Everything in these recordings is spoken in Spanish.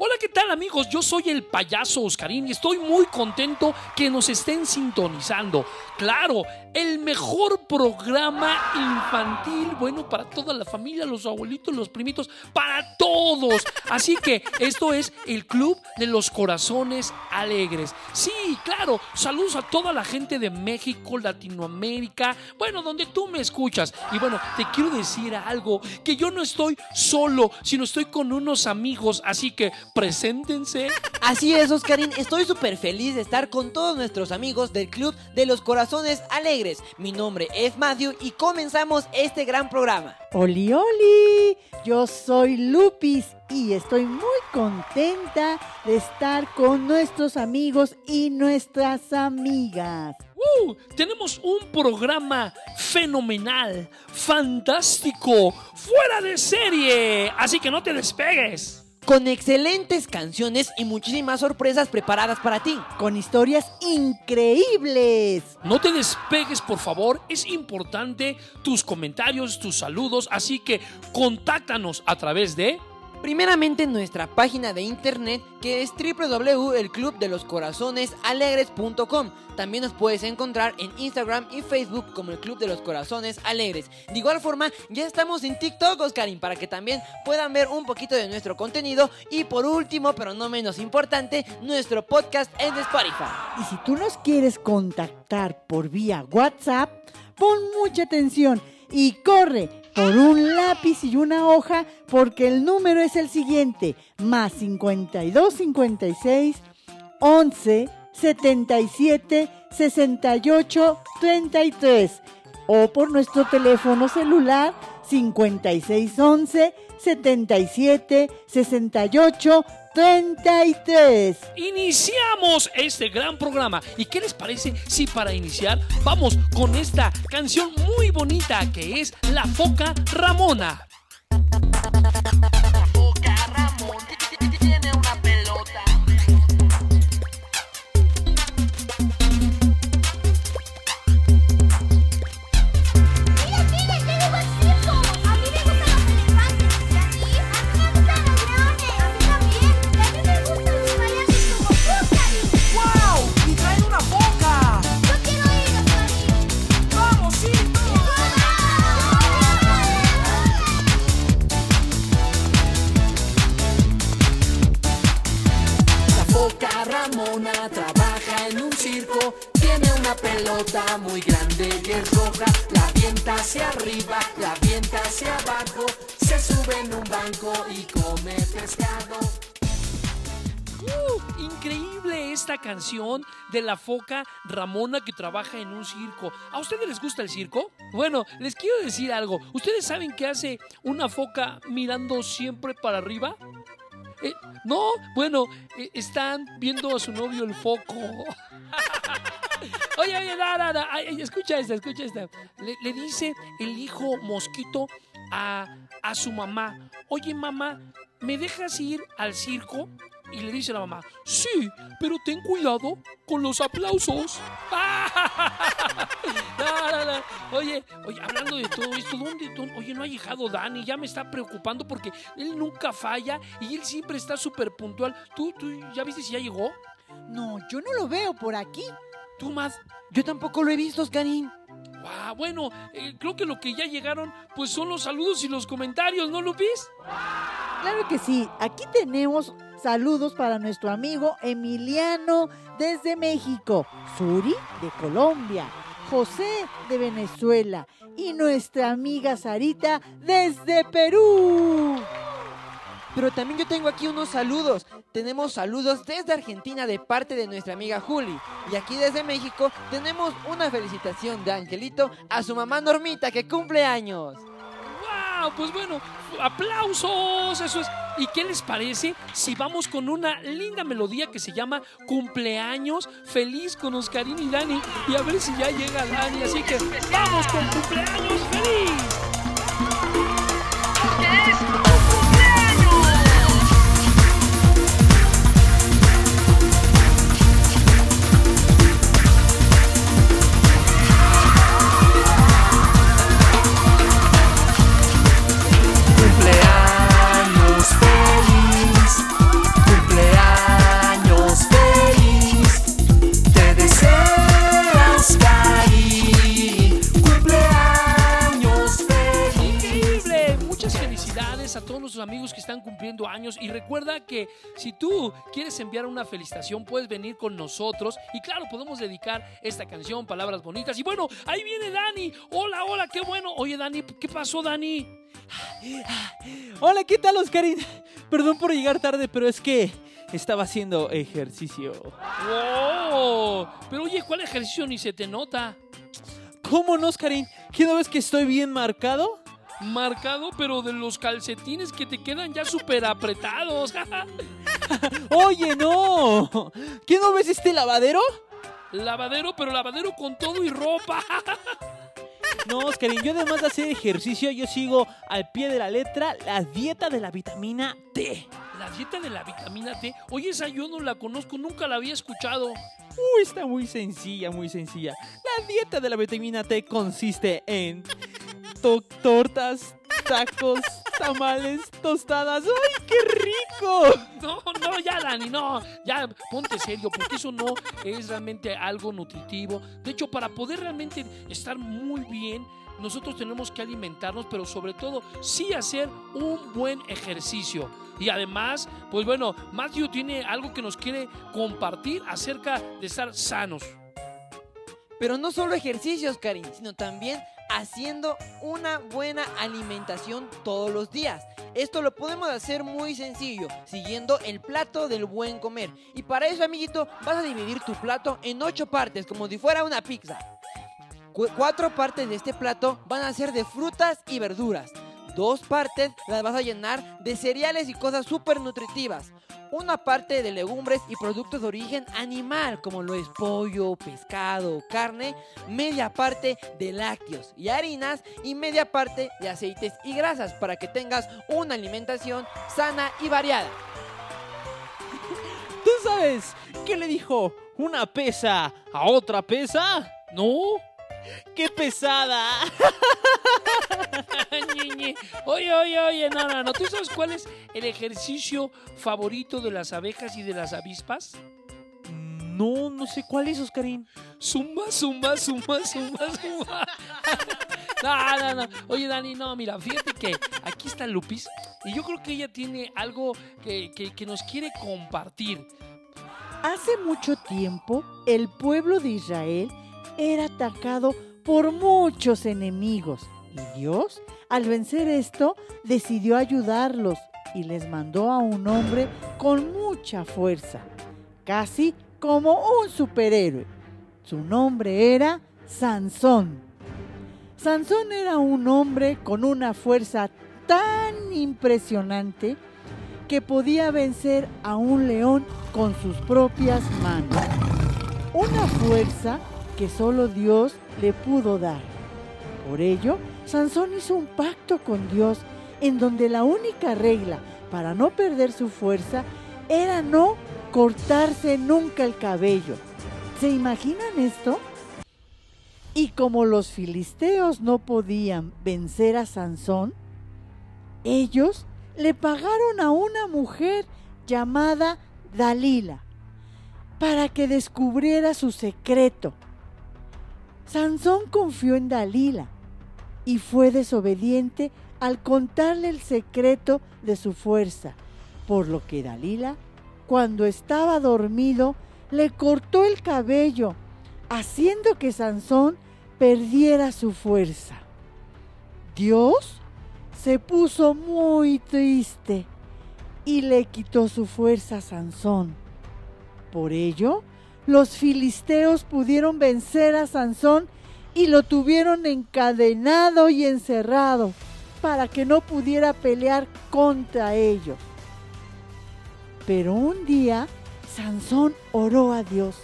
Hola, ¿qué tal amigos? Yo soy el payaso Oscarín y estoy muy contento que nos estén sintonizando. Claro, el mejor programa infantil, bueno, para toda la familia, los abuelitos, los primitos, para todos. Así que esto es el Club de los Corazones Alegres. Sí, claro, saludos a toda la gente de México, Latinoamérica, bueno, donde tú me escuchas. Y bueno, te quiero decir algo, que yo no estoy solo, sino estoy con unos amigos, así que preséntense. Así es, Oscarín, estoy súper feliz de estar con todos nuestros amigos del Club de los Corazones Alegres. Mi nombre es Matthew y comenzamos este gran programa. Oli, oli, yo soy Lupis y estoy muy contenta de estar con nuestros amigos y nuestras amigas. ¡Uh! Tenemos un programa fenomenal, fantástico, fuera de serie, así que no te despegues. Con excelentes canciones y muchísimas sorpresas preparadas para ti. Con historias increíbles. No te despegues, por favor. Es importante tus comentarios, tus saludos. Así que contáctanos a través de Primeramente nuestra página de internet que es www.elclubdeloscorazonesalegres.com. También nos puedes encontrar en Instagram y Facebook como el Club de los Corazones Alegres. De igual forma, ya estamos en TikTok, Oscarín, para que también puedan ver un poquito de nuestro contenido. Y por último, pero no menos importante, nuestro podcast en Spotify. Y si tú nos quieres contactar por vía WhatsApp, pon mucha atención y corre por un lápiz y una hoja porque el número es el siguiente, más 52 56 11 77 68 33 o por nuestro teléfono celular 5611 77 68 33. Iniciamos este gran programa. ¿Y qué les parece si para iniciar vamos con esta canción muy bonita que es La Foca Ramona? Muy grande y es roja. La avienta hacia arriba, la avienta hacia abajo. Se sube en un banco y come pescado. Increíble esta canción de la foca Ramona que trabaja en un circo. ¿A ustedes les gusta el circo? Bueno, les quiero decir algo. ¿Ustedes saben qué hace una foca mirando siempre para arriba? Eh, no, bueno, eh, están viendo a su novio el foco. Escucha esta, escucha esta. Le, dice el hijo mosquito a, a su mamá, oye mamá, ¿me dejas ir al circo? Y le dice la mamá, sí, pero ten cuidado con los aplausos. Oye, oye, hablando de todo esto, ¿dónde, dónde- Oye, no ha llegado Dani, ya me está preocupando porque él nunca falla y él siempre está súper puntual. ¿Tú, tú ya viste si ya llegó? No, yo no lo veo por aquí. ¿Tú, Mad? Yo tampoco lo he visto, Oscarín. Ah, bueno, eh, creo que lo que ya llegaron, pues son los saludos y los comentarios, ¿no, Lupis? Claro que sí, aquí tenemos saludos para nuestro amigo Emiliano desde México, Suri de Colombia, José de Venezuela y nuestra amiga Sarita desde Perú. Pero también yo tengo aquí unos saludos. Tenemos saludos desde Argentina de parte de nuestra amiga Juli. Y aquí desde México tenemos una felicitación de Angelito a su mamá Normita que cumple años. ¡Wow! Pues bueno, aplausos, eso es. ¿Y qué les parece si vamos con una linda melodía que se llama Cumpleaños Feliz con Oscarín y Dani? Y a ver si ya llega Dani, así que vamos con Cumpleaños Feliz. Cumpliendo años y recuerda que si tú quieres enviar una felicitación puedes venir con nosotros y claro, podemos dedicar esta canción, palabras bonitas. Y bueno, ahí viene Dani. Hola, hola, qué bueno. Oye, Dani, ¿qué pasó, Dani? Hola, ¿qué tal, Oscarín? Perdón por llegar tarde, pero es que estaba haciendo ejercicio. ¡Oh! Pero oye, ¿cuál ejercicio ni se te nota? ¿Cómo no, Oscarín? ¿Qué no ves que estoy bien marcado? Marcado, pero de los calcetines que te quedan ya súper apretados. Oye, no. ¿Qué no ves este lavadero? lavadero, pero lavadero con todo y ropa. No, Oscarín, yo además de hacer ejercicio, yo sigo al pie de la letra la dieta de la vitamina D. La dieta de la vitamina T. Oye, esa yo no la conozco, nunca la había escuchado. Uy, está muy sencilla, muy sencilla. La dieta de la vitamina T consiste en to- tortas, tacos, tamales, tostadas. ¡Ay, qué rico! No, no, ya, Dani, no. Ya, ponte serio, porque eso no es realmente algo nutritivo. De hecho, para poder realmente estar muy bien, nosotros tenemos que alimentarnos, pero sobre todo, sí hacer un buen ejercicio. Y además, pues bueno, Matthew tiene algo que nos quiere compartir acerca de estar sanos. Pero no solo ejercicios, Karin, sino también haciendo una buena alimentación todos los días. Esto lo podemos hacer muy sencillo, siguiendo el plato del buen comer. Y para eso, amiguito, vas a dividir tu plato en ocho partes, como si fuera una pizza. Cu- cuatro partes de este plato van a ser de frutas y verduras. Dos partes las vas a llenar de cereales y cosas súper nutritivas. Una parte de legumbres y productos de origen animal, como lo es pollo, pescado, carne. Media parte de lácteos y harinas. Y media parte de aceites y grasas, para que tengas una alimentación sana y variada. ¿Tú sabes qué le dijo una pesa a otra pesa? ¿No? ¡Qué pesada! Oye, oye, oye, no, no, no. ¿Tú sabes cuál es el ejercicio favorito de las abejas y de las avispas? No, no sé cuál es, Oscarín. Zumba, zumba, zumba, zumba, zumba. No, no, no. Oye, Dani, no, mira, fíjate que aquí está Lupis y yo creo que ella tiene algo que, que- que nos quiere compartir. Hace mucho tiempo, el pueblo de Israel era atacado por muchos enemigos y Dios, al vencer esto, decidió ayudarlos y les mandó a un hombre con mucha fuerza, casi como un superhéroe. Su nombre era Sansón. Sansón era un hombre con una fuerza tan impresionante que podía vencer a un león con sus propias manos. Una fuerza que solo Dios le pudo dar. Por ello, Sansón hizo un pacto con Dios en donde la única regla para no perder su fuerza era no cortarse nunca el cabello. ¿Se imaginan esto? Y como los filisteos no podían vencer a Sansón, ellos le pagaron a una mujer llamada Dalila para que descubriera su secreto. Sansón confió en Dalila y fue desobediente al contarle el secreto de su fuerza, por lo que Dalila, cuando estaba dormido, le cortó el cabello, haciendo que Sansón perdiera su fuerza. Dios se puso muy triste y le quitó su fuerza a Sansón. Por ello, los filisteos pudieron vencer a Sansón y lo tuvieron encadenado y encerrado para que no pudiera pelear contra ellos. Pero un día Sansón oró a Dios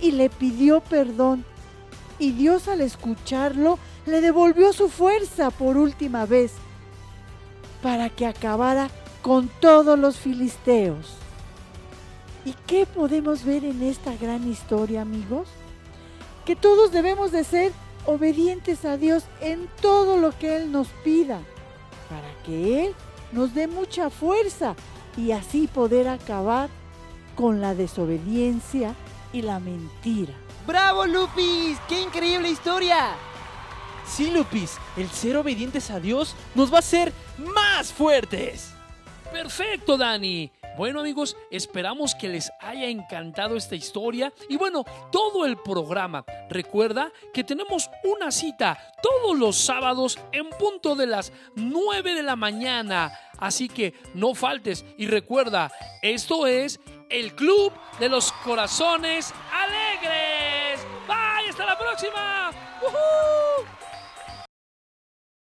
y le pidió perdón y Dios al escucharlo le devolvió su fuerza por última vez para que acabara con todos los filisteos. ¿Y qué podemos ver en esta gran historia, amigos? Que todos debemos de ser obedientes a Dios en todo lo que Él nos pida, para que Él nos dé mucha fuerza y así poder acabar con la desobediencia y la mentira. ¡Bravo, Lupis! ¡Qué increíble historia! Sí, Lupis, el ser obedientes a Dios nos va a hacer más fuertes. Perfecto, Dani. Bueno amigos, esperamos que les haya encantado esta historia y bueno, todo el programa. Recuerda que tenemos una cita todos los sábados en punto de las 9 de la mañana. Así que no faltes y recuerda, esto es el Club de los Corazones Alegres. Bye, hasta la próxima. ¡Woohoo!